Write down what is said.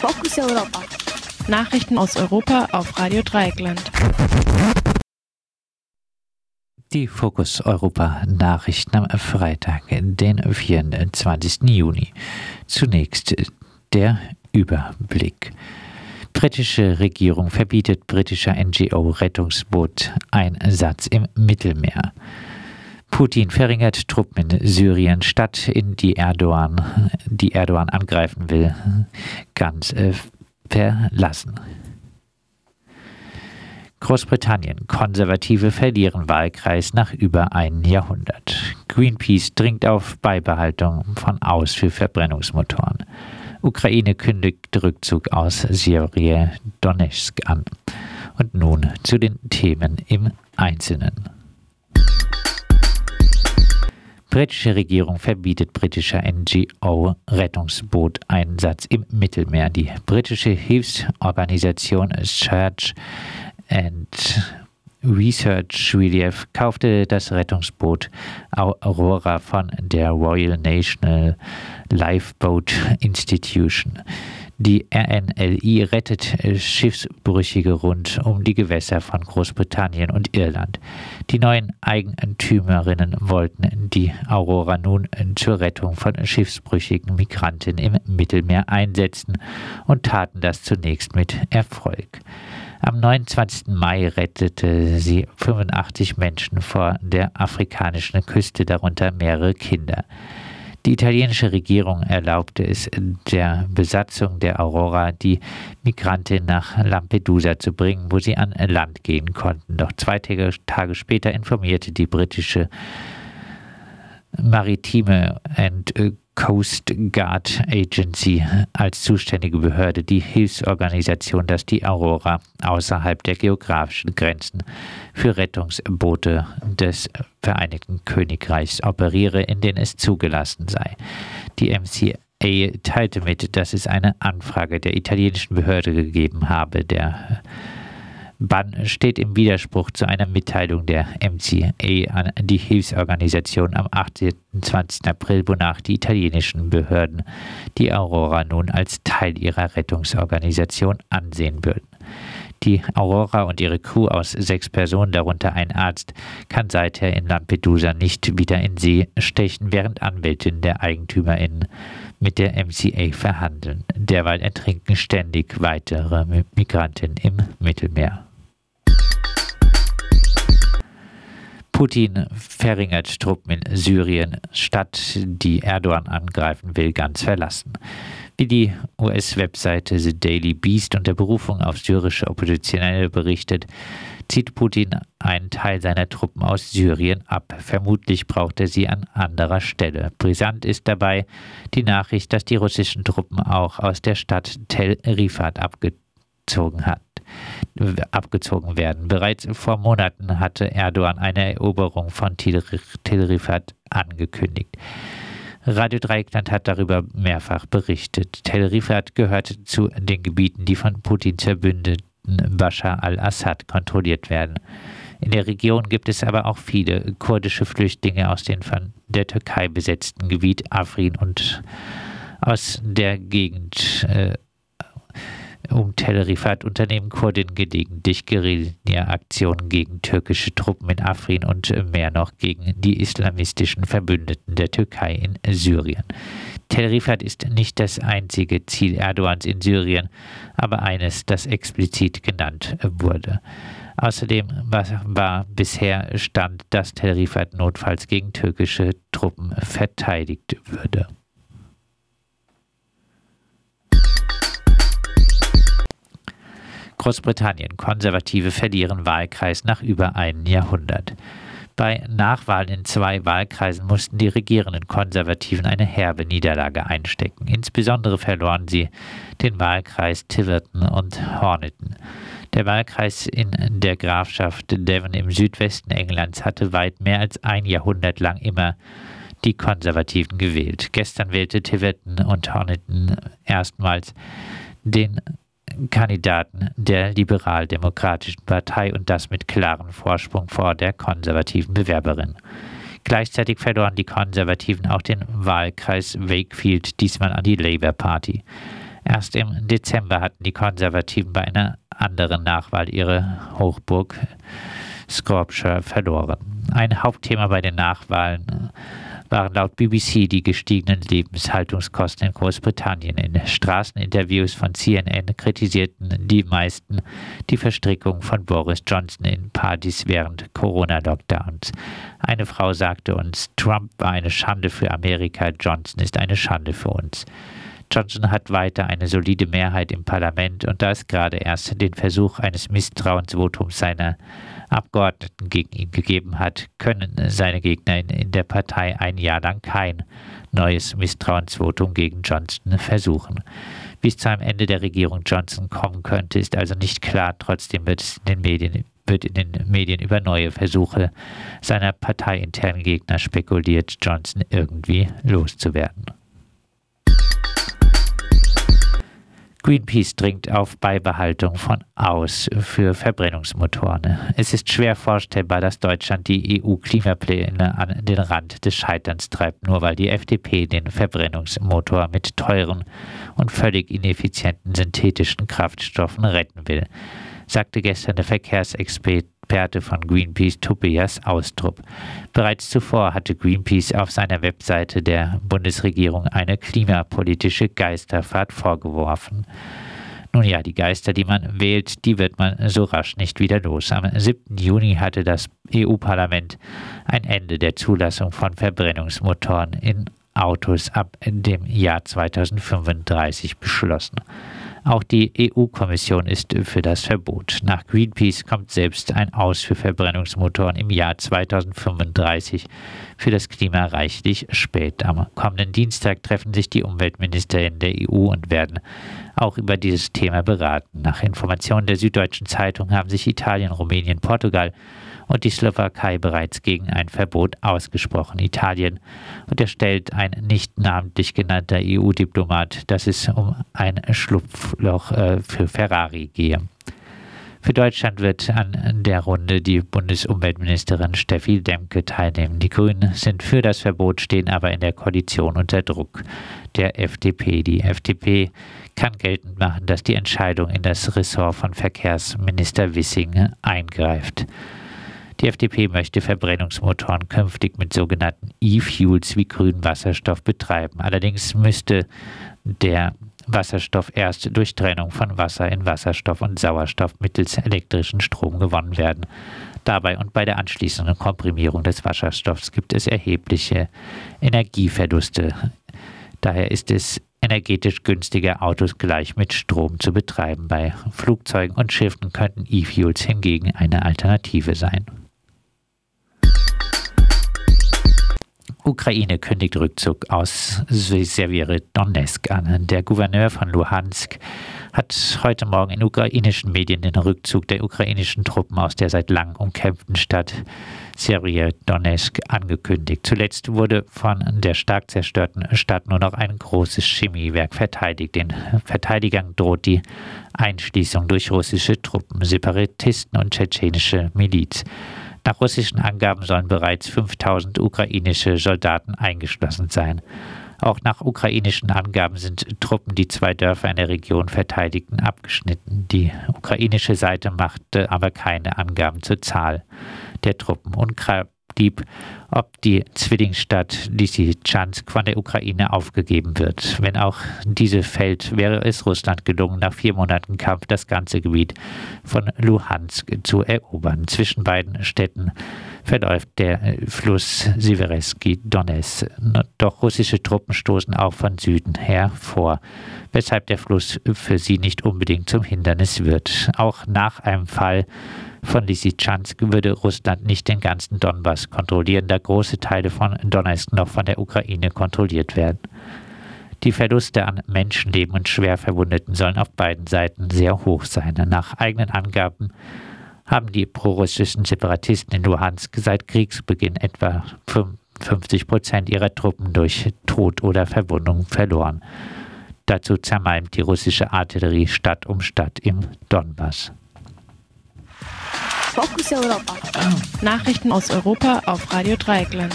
Fokus Europa. Nachrichten aus Europa auf Radio Dreieckland. Die Fokus Europa Nachrichten am Freitag, den 24. Juni. Zunächst der Überblick. Britische Regierung verbietet britischer NGO-Rettungsboot Einsatz im Mittelmeer. Putin verringert Truppen in Syrien, statt in die Erdogan, die Erdogan angreifen will, ganz äh, verlassen. Großbritannien. Konservative verlieren Wahlkreis nach über einem Jahrhundert. Greenpeace dringt auf Beibehaltung von Aus für Verbrennungsmotoren. Ukraine kündigt Rückzug aus Syrien Donetsk an. Und nun zu den Themen im Einzelnen. Britische Regierung verbietet britischer NGO-Rettungsboot-Einsatz im Mittelmeer. Die britische Hilfsorganisation Search and Research Relief kaufte das Rettungsboot Aurora von der Royal National Lifeboat Institution. Die RNLI rettet Schiffsbrüchige rund um die Gewässer von Großbritannien und Irland. Die neuen Eigentümerinnen wollten die Aurora nun zur Rettung von schiffsbrüchigen Migranten im Mittelmeer einsetzen und taten das zunächst mit Erfolg. Am 29. Mai rettete sie 85 Menschen vor der afrikanischen Küste, darunter mehrere Kinder. Die italienische Regierung erlaubte es der Besatzung der Aurora, die Migrantin nach Lampedusa zu bringen, wo sie an Land gehen konnten. Doch zwei Tage später informierte die britische Maritime and Coast Guard Agency als zuständige Behörde die Hilfsorganisation, dass die Aurora außerhalb der geografischen Grenzen für Rettungsboote des Vereinigten Königreichs operiere, in denen es zugelassen sei. Die MCA teilte mit, dass es eine Anfrage der italienischen Behörde gegeben habe, der Bann steht im Widerspruch zu einer Mitteilung der MCA an die Hilfsorganisation am 28. April, wonach die italienischen Behörden die Aurora nun als Teil ihrer Rettungsorganisation ansehen würden. Die Aurora und ihre Crew aus sechs Personen, darunter ein Arzt, kann seither in Lampedusa nicht wieder in See stechen, während Anwältinnen der EigentümerInnen mit der MCA verhandeln. Derweil ertrinken ständig weitere Migranten im Mittelmeer. Putin verringert Truppen in Syrien, statt die Erdogan angreifen will, ganz verlassen. Wie die US-Webseite The Daily Beast unter Berufung auf syrische Oppositionelle berichtet, zieht Putin einen Teil seiner Truppen aus Syrien ab. Vermutlich braucht er sie an anderer Stelle. Brisant ist dabei die Nachricht, dass die russischen Truppen auch aus der Stadt Tel Rifat abgezogen hat abgezogen werden. Bereits vor Monaten hatte Erdogan eine Eroberung von Tel Rifat angekündigt. Radio Dreieckland hat darüber mehrfach berichtet. Tel Rifat gehört zu den Gebieten, die von Putins Verbündeten Bashar al-Assad kontrolliert werden. In der Region gibt es aber auch viele kurdische Flüchtlinge aus dem von der Türkei besetzten Gebiet Afrin und aus der Gegend äh, um Tel Rifat unternehmen Kurden gelegentlich Guerilla-Aktionen gegen türkische Truppen in Afrin und mehr noch gegen die islamistischen Verbündeten der Türkei in Syrien. Tel Rifat ist nicht das einzige Ziel Erdogans in Syrien, aber eines, das explizit genannt wurde. Außerdem war bisher Stand, dass Tel Rifat notfalls gegen türkische Truppen verteidigt würde. Großbritannien. Konservative verlieren Wahlkreis nach über einem Jahrhundert. Bei Nachwahlen in zwei Wahlkreisen mussten die regierenden Konservativen eine herbe Niederlage einstecken. Insbesondere verloren sie den Wahlkreis Tiverton und Horniton. Der Wahlkreis in der Grafschaft Devon im Südwesten Englands hatte weit mehr als ein Jahrhundert lang immer die Konservativen gewählt. Gestern wählte Tiverton und Horniton erstmals den Kandidaten der Liberaldemokratischen Partei und das mit klarem Vorsprung vor der konservativen Bewerberin. Gleichzeitig verloren die Konservativen auch den Wahlkreis Wakefield, diesmal an die Labour Party. Erst im Dezember hatten die Konservativen bei einer anderen Nachwahl ihre Hochburg Scorpshire verloren. Ein Hauptthema bei den Nachwahlen waren laut BBC die gestiegenen Lebenshaltungskosten in Großbritannien. In Straßeninterviews von CNN kritisierten die meisten die Verstrickung von Boris Johnson in Partys während Corona-Lockdowns. Eine Frau sagte uns, Trump war eine Schande für Amerika, Johnson ist eine Schande für uns. Johnson hat weiter eine solide Mehrheit im Parlament und da es gerade erst den Versuch eines Misstrauensvotums seiner Abgeordneten gegen ihn gegeben hat, können seine Gegner in der Partei ein Jahr lang kein neues Misstrauensvotum gegen Johnson versuchen. Es zu einem Ende der Regierung Johnson kommen könnte, ist also nicht klar. Trotzdem wird es in den Medien wird in den Medien über neue Versuche seiner parteiinternen Gegner spekuliert, Johnson irgendwie loszuwerden. Greenpeace dringt auf Beibehaltung von Aus für Verbrennungsmotoren. Es ist schwer vorstellbar, dass Deutschland die EU-Klimapläne an den Rand des Scheiterns treibt, nur weil die FDP den Verbrennungsmotor mit teuren und völlig ineffizienten synthetischen Kraftstoffen retten will, sagte gestern der Verkehrsexperte Experte von Greenpeace Tobias Austrup. Bereits zuvor hatte Greenpeace auf seiner Webseite der Bundesregierung eine klimapolitische Geisterfahrt vorgeworfen. Nun ja, die Geister, die man wählt, die wird man so rasch nicht wieder los. Am 7. Juni hatte das EU-Parlament ein Ende der Zulassung von Verbrennungsmotoren in Autos ab dem Jahr 2035 beschlossen. Auch die EU-Kommission ist für das Verbot. Nach Greenpeace kommt selbst ein Aus für Verbrennungsmotoren im Jahr 2035 für das Klima reichlich spät. Am kommenden Dienstag treffen sich die Umweltministerinnen der EU und werden auch über dieses Thema beraten. Nach Informationen der Süddeutschen Zeitung haben sich Italien, Rumänien, Portugal und die Slowakei bereits gegen ein Verbot ausgesprochen. Italien unterstellt ein nicht namentlich genannter EU-Diplomat, dass es um ein Schlupfloch äh, für Ferrari gehe. Für Deutschland wird an der Runde die Bundesumweltministerin Steffi Demke teilnehmen. Die Grünen sind für das Verbot, stehen aber in der Koalition unter Druck der FDP. Die FDP kann geltend machen, dass die Entscheidung in das Ressort von Verkehrsminister Wissing eingreift. Die FDP möchte Verbrennungsmotoren künftig mit sogenannten E-Fuels wie grünen Wasserstoff betreiben. Allerdings müsste der Wasserstoff erst durch Trennung von Wasser in Wasserstoff und Sauerstoff mittels elektrischen Strom gewonnen werden. Dabei und bei der anschließenden Komprimierung des Wasserstoffs gibt es erhebliche Energieverluste. Daher ist es energetisch günstiger, Autos gleich mit Strom zu betreiben. Bei Flugzeugen und Schiffen könnten E-Fuels hingegen eine Alternative sein. Ukraine kündigt Rückzug aus Donetsk an. Der Gouverneur von Luhansk hat heute Morgen in ukrainischen Medien den Rückzug der ukrainischen Truppen aus der seit langem umkämpften Stadt Donetsk angekündigt. Zuletzt wurde von der stark zerstörten Stadt nur noch ein großes Chemiewerk verteidigt. Den Verteidigern droht die Einschließung durch russische Truppen, Separatisten und tschetschenische Miliz. Nach russischen Angaben sollen bereits 5000 ukrainische Soldaten eingeschlossen sein. Auch nach ukrainischen Angaben sind Truppen, die zwei Dörfer in der Region verteidigten, abgeschnitten. Die ukrainische Seite machte aber keine Angaben zur Zahl der Truppen. Unklar blieb, ob die Zwillingsstadt Lysychansk von der Ukraine aufgegeben wird. Wenn auch diese fällt, wäre es Russland gelungen, nach vier Monaten Kampf das ganze Gebiet von Luhansk zu erobern. Zwischen beiden Städten verläuft der Fluss Sivereski Donetsk. Doch russische Truppen stoßen auch von Süden her vor, weshalb der Fluss für sie nicht unbedingt zum Hindernis wird. Auch nach einem Fall von Lysychansk würde Russland nicht den ganzen Donbass kontrollieren, da große Teile von Donetsk noch von der Ukraine kontrolliert werden. Die Verluste an Menschenleben und Schwerverwundeten sollen auf beiden Seiten sehr hoch sein. Nach eigenen Angaben haben die prorussischen Separatisten in Luhansk seit Kriegsbeginn etwa 50 Prozent ihrer Truppen durch Tod oder Verwundung verloren. Dazu zermalmt die russische Artillerie Stadt um Stadt im Donbass. Fokus Europa. Nachrichten aus Europa auf Radio Dreieckland.